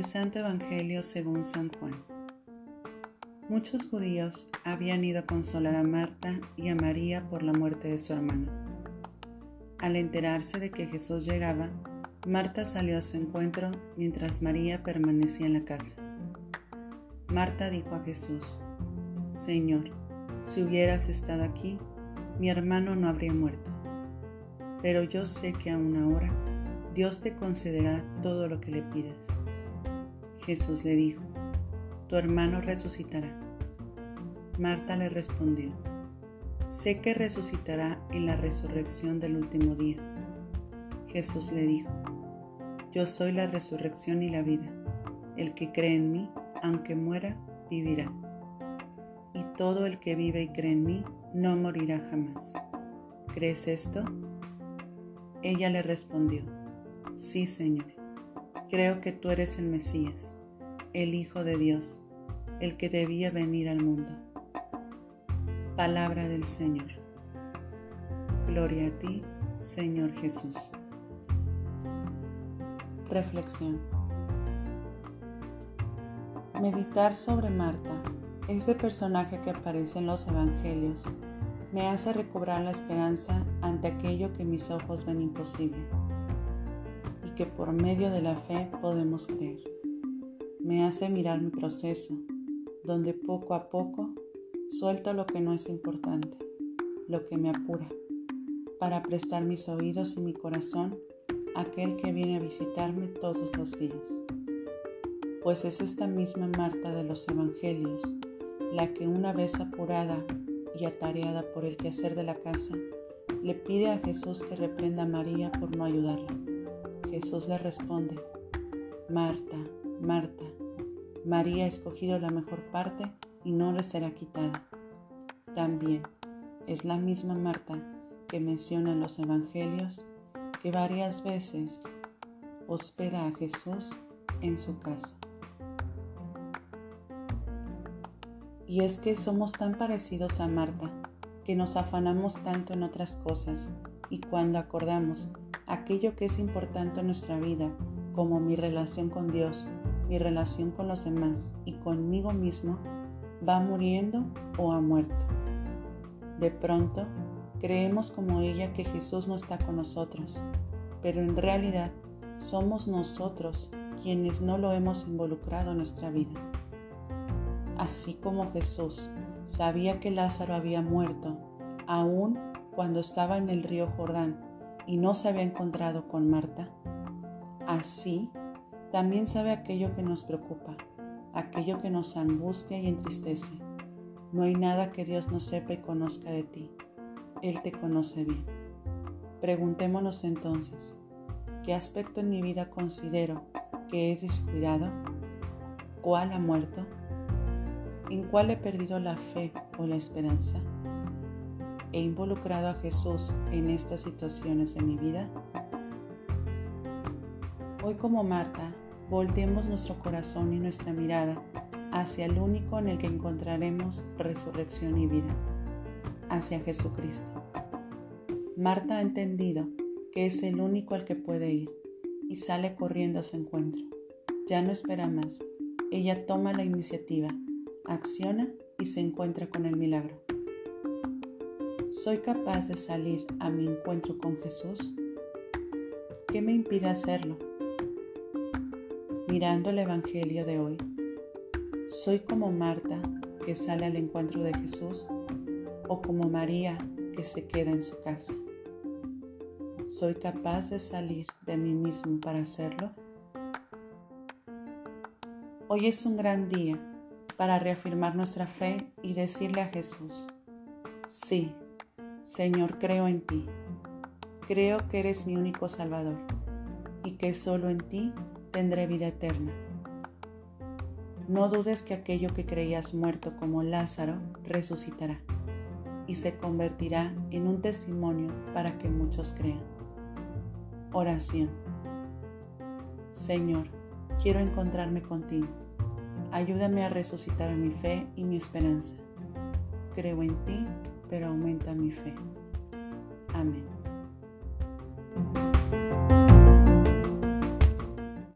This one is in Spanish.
Del Santo Evangelio según San Juan. Muchos judíos habían ido a consolar a Marta y a María por la muerte de su hermano. Al enterarse de que Jesús llegaba, Marta salió a su encuentro mientras María permanecía en la casa. Marta dijo a Jesús, Señor, si hubieras estado aquí, mi hermano no habría muerto. Pero yo sé que aún ahora Dios te concederá todo lo que le pidas. Jesús le dijo, Tu hermano resucitará. Marta le respondió, Sé que resucitará en la resurrección del último día. Jesús le dijo, Yo soy la resurrección y la vida. El que cree en mí, aunque muera, vivirá. Y todo el que vive y cree en mí, no morirá jamás. ¿Crees esto? Ella le respondió, Sí, Señor Creo que tú eres el Mesías, el Hijo de Dios, el que debía venir al mundo. Palabra del Señor. Gloria a ti, Señor Jesús. Reflexión. Meditar sobre Marta, ese personaje que aparece en los Evangelios, me hace recobrar la esperanza ante aquello que mis ojos ven imposible que por medio de la fe podemos creer. Me hace mirar mi proceso, donde poco a poco suelto lo que no es importante, lo que me apura, para prestar mis oídos y mi corazón a aquel que viene a visitarme todos los días. Pues es esta misma Marta de los Evangelios la que una vez apurada y atareada por el quehacer de la casa, le pide a Jesús que reprenda a María por no ayudarla. Jesús le responde, Marta, Marta, María ha escogido la mejor parte y no le será quitada. También es la misma Marta que menciona en los Evangelios que varias veces hospeda a Jesús en su casa. Y es que somos tan parecidos a Marta, que nos afanamos tanto en otras cosas y cuando acordamos aquello que es importante en nuestra vida, como mi relación con Dios, mi relación con los demás y conmigo mismo, va muriendo o ha muerto. De pronto, creemos como ella que Jesús no está con nosotros, pero en realidad somos nosotros quienes no lo hemos involucrado en nuestra vida. Así como Jesús sabía que Lázaro había muerto, aún cuando estaba en el río Jordán, y no se había encontrado con Marta, así también sabe aquello que nos preocupa, aquello que nos angustia y entristece. No hay nada que Dios no sepa y conozca de ti. Él te conoce bien. Preguntémonos entonces, ¿qué aspecto en mi vida considero que he descuidado? ¿Cuál ha muerto? ¿En cuál he perdido la fe o la esperanza? he involucrado a Jesús en estas situaciones de mi vida? Hoy como Marta, volteemos nuestro corazón y nuestra mirada hacia el único en el que encontraremos resurrección y vida, hacia Jesucristo. Marta ha entendido que es el único al que puede ir y sale corriendo a su encuentro. Ya no espera más. Ella toma la iniciativa, acciona y se encuentra con el milagro. ¿Soy capaz de salir a mi encuentro con Jesús? ¿Qué me impide hacerlo? Mirando el Evangelio de hoy, ¿soy como Marta que sale al encuentro de Jesús o como María que se queda en su casa? ¿Soy capaz de salir de mí mismo para hacerlo? Hoy es un gran día para reafirmar nuestra fe y decirle a Jesús, sí, Señor, creo en ti. Creo que eres mi único Salvador y que solo en ti tendré vida eterna. No dudes que aquello que creías muerto como Lázaro resucitará y se convertirá en un testimonio para que muchos crean. Oración. Señor, quiero encontrarme contigo. Ayúdame a resucitar mi fe y mi esperanza. Creo en ti pero aumenta mi fe. Amén.